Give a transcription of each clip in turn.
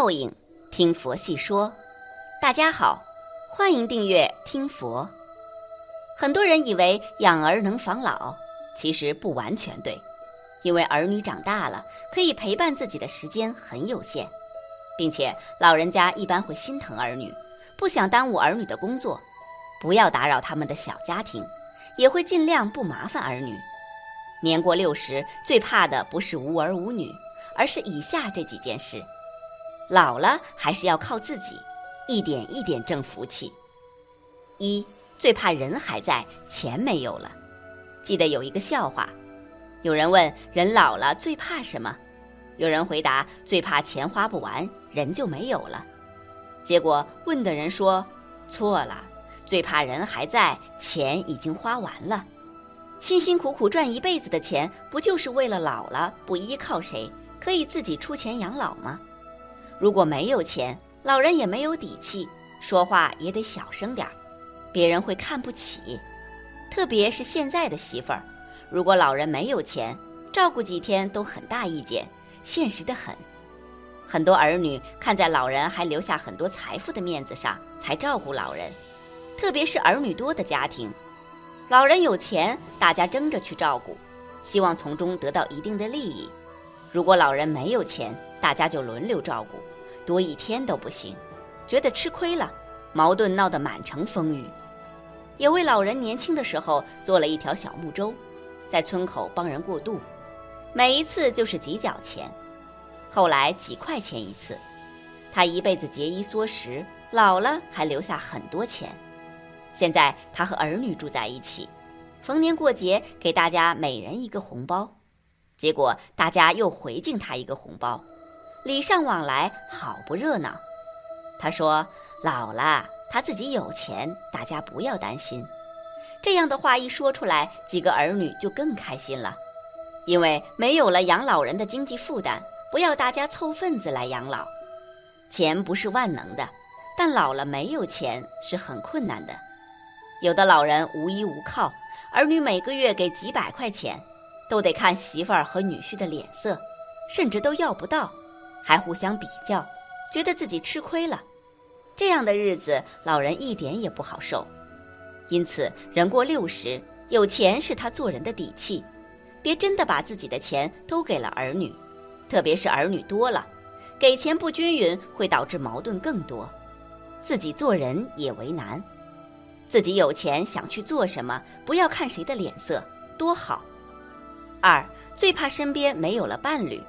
报应，听佛细说。大家好，欢迎订阅听佛。很多人以为养儿能防老，其实不完全对，因为儿女长大了，可以陪伴自己的时间很有限，并且老人家一般会心疼儿女，不想耽误儿女的工作，不要打扰他们的小家庭，也会尽量不麻烦儿女。年过六十，最怕的不是无儿无女，而是以下这几件事。老了还是要靠自己，一点一点挣福气。一最怕人还在，钱没有了。记得有一个笑话，有人问人老了最怕什么，有人回答最怕钱花不完，人就没有了。结果问的人说错了，最怕人还在，钱已经花完了。辛辛苦苦赚一辈子的钱，不就是为了老了不依靠谁，可以自己出钱养老吗？如果没有钱，老人也没有底气，说话也得小声点儿，别人会看不起。特别是现在的媳妇儿，如果老人没有钱，照顾几天都很大意见，现实的很。很多儿女看在老人还留下很多财富的面子上，才照顾老人。特别是儿女多的家庭，老人有钱，大家争着去照顾，希望从中得到一定的利益。如果老人没有钱，大家就轮流照顾。多一天都不行，觉得吃亏了，矛盾闹得满城风雨。也为老人年轻的时候做了一条小木舟，在村口帮人过渡，每一次就是几角钱，后来几块钱一次。他一辈子节衣缩食，老了还留下很多钱。现在他和儿女住在一起，逢年过节给大家每人一个红包，结果大家又回敬他一个红包。礼尚往来，好不热闹。他说：“老了，他自己有钱，大家不要担心。”这样的话一说出来，几个儿女就更开心了，因为没有了养老人的经济负担，不要大家凑份子来养老。钱不是万能的，但老了没有钱是很困难的。有的老人无依无靠，儿女每个月给几百块钱，都得看媳妇儿和女婿的脸色，甚至都要不到。还互相比较，觉得自己吃亏了，这样的日子老人一点也不好受。因此，人过六十，有钱是他做人的底气，别真的把自己的钱都给了儿女，特别是儿女多了，给钱不均匀会导致矛盾更多，自己做人也为难。自己有钱想去做什么，不要看谁的脸色，多好。二最怕身边没有了伴侣。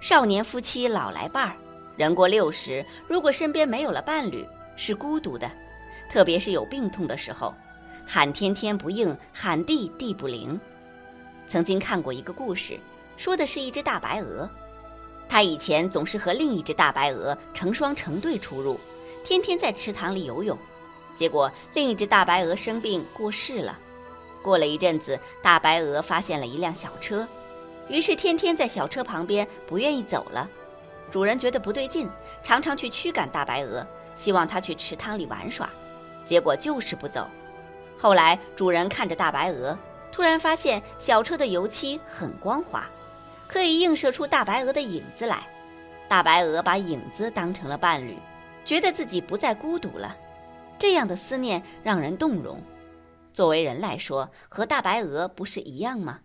少年夫妻老来伴儿，人过六十，如果身边没有了伴侣，是孤独的，特别是有病痛的时候，喊天天不应，喊地地不灵。曾经看过一个故事，说的是一只大白鹅，它以前总是和另一只大白鹅成双成对出入，天天在池塘里游泳，结果另一只大白鹅生病过世了。过了一阵子，大白鹅发现了一辆小车。于是天天在小车旁边不愿意走了，主人觉得不对劲，常常去驱赶大白鹅，希望它去池塘里玩耍，结果就是不走。后来主人看着大白鹅，突然发现小车的油漆很光滑，可以映射出大白鹅的影子来。大白鹅把影子当成了伴侣，觉得自己不再孤独了。这样的思念让人动容。作为人来说，和大白鹅不是一样吗？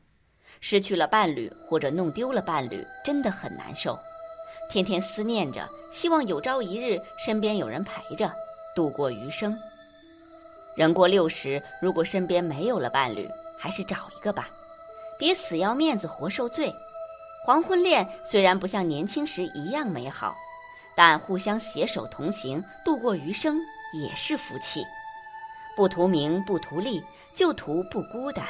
失去了伴侣或者弄丢了伴侣，真的很难受。天天思念着，希望有朝一日身边有人陪着，度过余生。人过六十，如果身边没有了伴侣，还是找一个吧，别死要面子活受罪。黄昏恋虽然不像年轻时一样美好，但互相携手同行，度过余生也是福气。不图名，不图利，就图不孤单。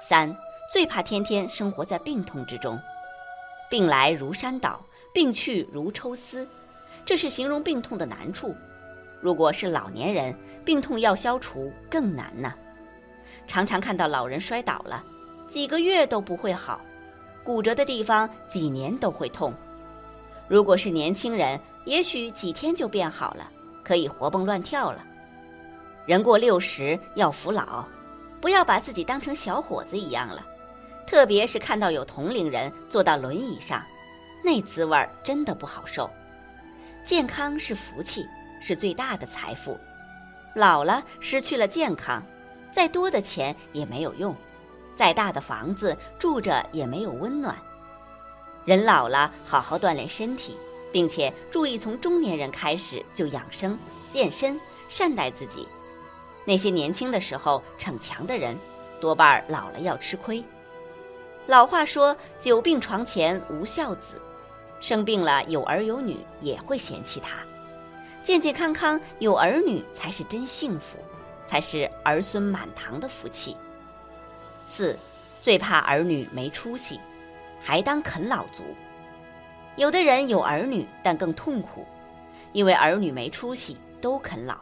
三。最怕天天生活在病痛之中，病来如山倒，病去如抽丝，这是形容病痛的难处。如果是老年人，病痛要消除更难呢。常常看到老人摔倒了，几个月都不会好，骨折的地方几年都会痛。如果是年轻人，也许几天就变好了，可以活蹦乱跳了。人过六十要服老，不要把自己当成小伙子一样了。特别是看到有同龄人坐到轮椅上，那滋味儿真的不好受，健康是福气，是最大的财富。老了失去了健康，再多的钱也没有用，再大的房子住着也没有温暖。人老了，好好锻炼身体，并且注意从中年人开始就养生、健身，善待自己。那些年轻的时候逞强的人，多半老了要吃亏。老话说：“久病床前无孝子”，生病了有儿有女也会嫌弃他。健健康康有儿女才是真幸福，才是儿孙满堂的福气。四，最怕儿女没出息，还当啃老族。有的人有儿女，但更痛苦，因为儿女没出息，都啃老。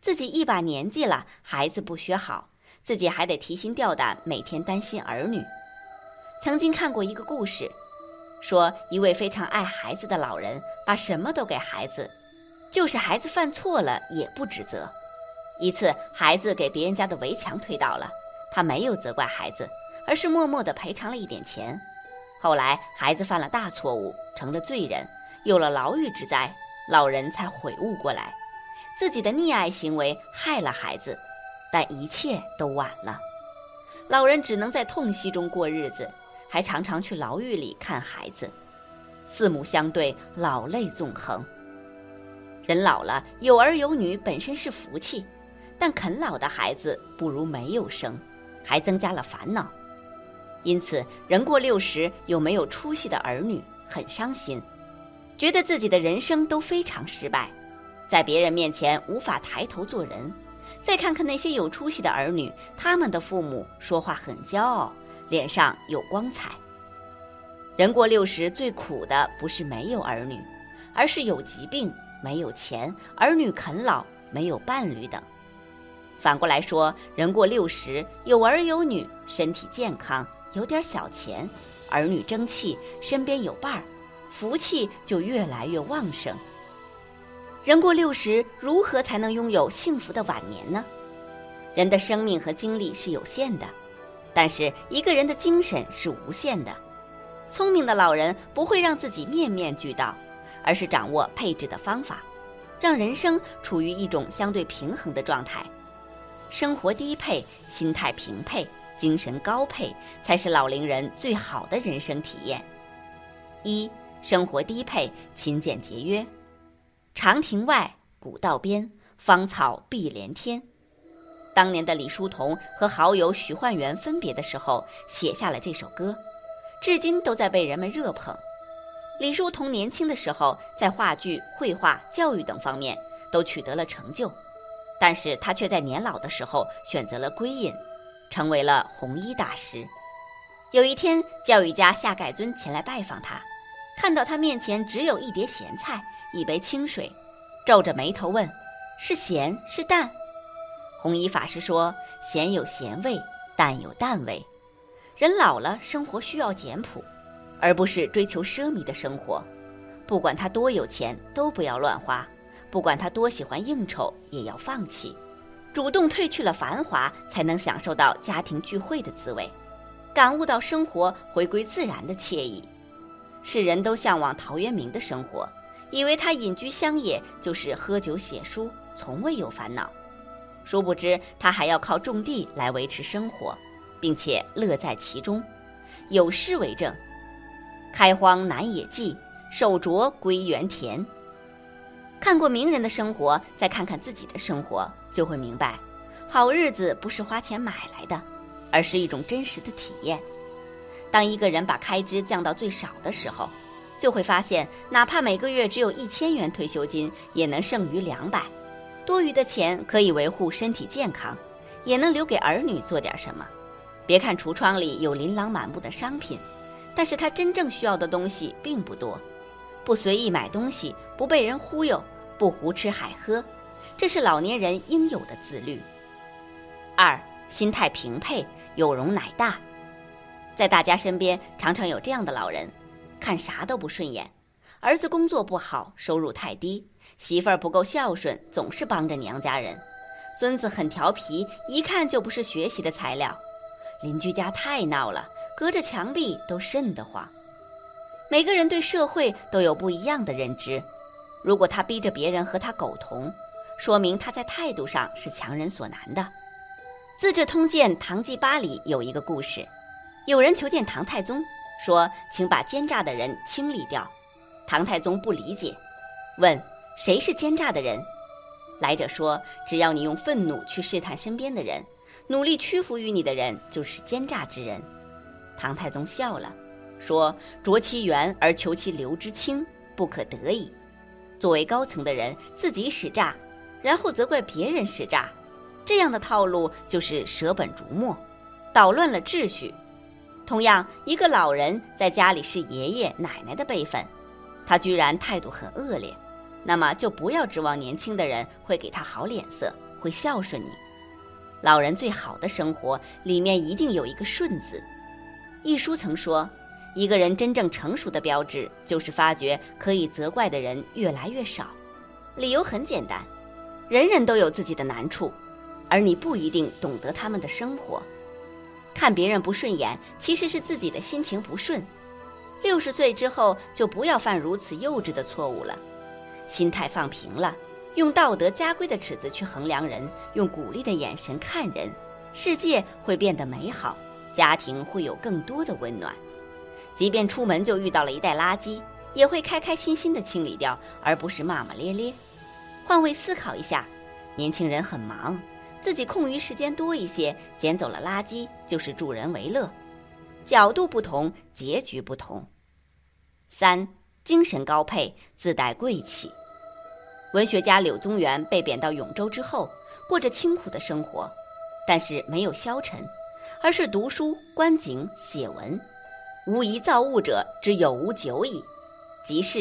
自己一把年纪了，孩子不学好，自己还得提心吊胆，每天担心儿女。曾经看过一个故事，说一位非常爱孩子的老人，把什么都给孩子。就是孩子犯错了也不指责。一次，孩子给别人家的围墙推倒了，他没有责怪孩子，而是默默地赔偿了一点钱。后来，孩子犯了大错误，成了罪人，有了牢狱之灾，老人才悔悟过来，自己的溺爱行为害了孩子，但一切都晚了。老人只能在痛惜中过日子，还常常去牢狱里看孩子，四目相对，老泪纵横。人老了，有儿有女本身是福气，但啃老的孩子不如没有生，还增加了烦恼。因此，人过六十有没有出息的儿女很伤心，觉得自己的人生都非常失败，在别人面前无法抬头做人。再看看那些有出息的儿女，他们的父母说话很骄傲，脸上有光彩。人过六十最苦的不是没有儿女，而是有疾病。没有钱，儿女啃老，没有伴侣等。反过来说，人过六十，有儿有女，身体健康，有点小钱，儿女争气，身边有伴儿，福气就越来越旺盛。人过六十，如何才能拥有幸福的晚年呢？人的生命和精力是有限的，但是一个人的精神是无限的。聪明的老人不会让自己面面俱到。而是掌握配置的方法，让人生处于一种相对平衡的状态，生活低配，心态平配，精神高配，才是老龄人最好的人生体验。一生活低配，勤俭节约。长亭外，古道边，芳草碧连天。当年的李叔同和好友许焕元分别的时候，写下了这首歌，至今都在被人们热捧。李叔同年轻的时候，在话剧、绘画、教育等方面都取得了成就，但是他却在年老的时候选择了归隐，成为了弘一大师。有一天，教育家夏丐尊前来拜访他，看到他面前只有一碟咸菜、一杯清水，皱着眉头问：“是咸是淡？”弘一法师说：“咸有咸味，淡有淡味。人老了，生活需要简朴。”而不是追求奢靡的生活，不管他多有钱，都不要乱花；不管他多喜欢应酬，也要放弃，主动褪去了繁华，才能享受到家庭聚会的滋味，感悟到生活回归自然的惬意。世人都向往陶渊明的生活，以为他隐居乡野就是喝酒写书，从未有烦恼，殊不知他还要靠种地来维持生活，并且乐在其中。有诗为证。开荒南野际，手镯归园田。看过名人的生活，再看看自己的生活，就会明白，好日子不是花钱买来的，而是一种真实的体验。当一个人把开支降到最少的时候，就会发现，哪怕每个月只有一千元退休金，也能剩余两百，多余的钱可以维护身体健康，也能留给儿女做点什么。别看橱窗里有琳琅满目的商品。但是他真正需要的东西并不多，不随意买东西，不被人忽悠，不胡吃海喝，这是老年人应有的自律。二，心态平配，有容乃大。在大家身边，常常有这样的老人，看啥都不顺眼：儿子工作不好，收入太低；媳妇儿不够孝顺，总是帮着娘家人；孙子很调皮，一看就不是学习的材料；邻居家太闹了。隔着墙壁都瘆得慌。每个人对社会都有不一样的认知，如果他逼着别人和他苟同，说明他在态度上是强人所难的。《资治通鉴·唐纪八》里有一个故事，有人求见唐太宗，说：“请把奸诈的人清理掉。”唐太宗不理解，问：“谁是奸诈的人？”来者说：“只要你用愤怒去试探身边的人，努力屈服于你的人，就是奸诈之人。”唐太宗笑了，说：“濯其源而求其流之清，不可得矣。作为高层的人，自己使诈，然后责怪别人使诈，这样的套路就是舍本逐末，捣乱了秩序。同样，一个老人在家里是爷爷奶奶的辈分，他居然态度很恶劣。”那么就不要指望年轻的人会给他好脸色，会孝顺你。老人最好的生活里面一定有一个顺字。一书曾说，一个人真正成熟的标志就是发觉可以责怪的人越来越少。理由很简单，人人都有自己的难处，而你不一定懂得他们的生活。看别人不顺眼，其实是自己的心情不顺。六十岁之后就不要犯如此幼稚的错误了。心态放平了，用道德家规的尺子去衡量人，用鼓励的眼神看人，世界会变得美好，家庭会有更多的温暖。即便出门就遇到了一袋垃圾，也会开开心心的清理掉，而不是骂骂咧咧。换位思考一下，年轻人很忙，自己空余时间多一些，捡走了垃圾就是助人为乐。角度不同，结局不同。三。精神高配，自带贵气。文学家柳宗元被贬到永州之后，过着清苦的生活，但是没有消沉，而是读书、观景、写文。无疑造物者之有无久矣，即是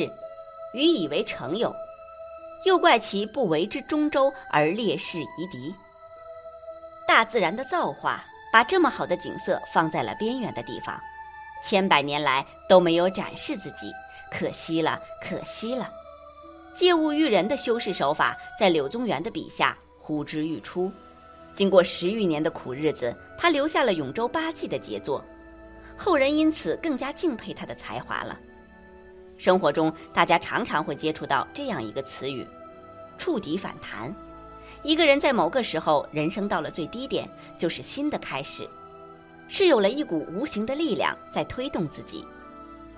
予以为成有。又怪其不为之中州而烈士夷狄。大自然的造化，把这么好的景色放在了边远的地方，千百年来都没有展示自己。可惜了，可惜了！借物喻人的修饰手法，在柳宗元的笔下呼之欲出。经过十余年的苦日子，他留下了《永州八记》的杰作，后人因此更加敬佩他的才华了。生活中，大家常常会接触到这样一个词语：“触底反弹”。一个人在某个时候人生到了最低点，就是新的开始，是有了一股无形的力量在推动自己。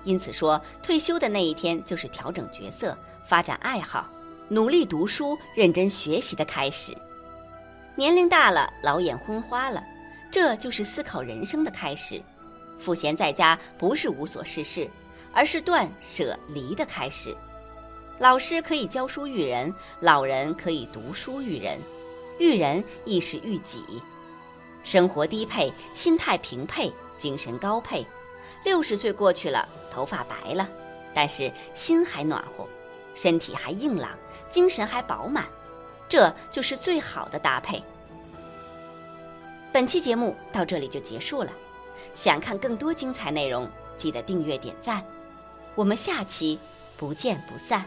因此说，退休的那一天就是调整角色、发展爱好、努力读书、认真学习的开始。年龄大了，老眼昏花了，这就是思考人生的开始。赋闲在家不是无所事事，而是断舍离的开始。老师可以教书育人，老人可以读书育人，育人亦是育己。生活低配，心态平配，精神高配。六十岁过去了。头发白了，但是心还暖和，身体还硬朗，精神还饱满，这就是最好的搭配。本期节目到这里就结束了，想看更多精彩内容，记得订阅点赞，我们下期不见不散。